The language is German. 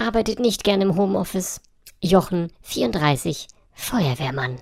arbeitet nicht gern im Homeoffice. Jochen, 34, Feuerwehrmann.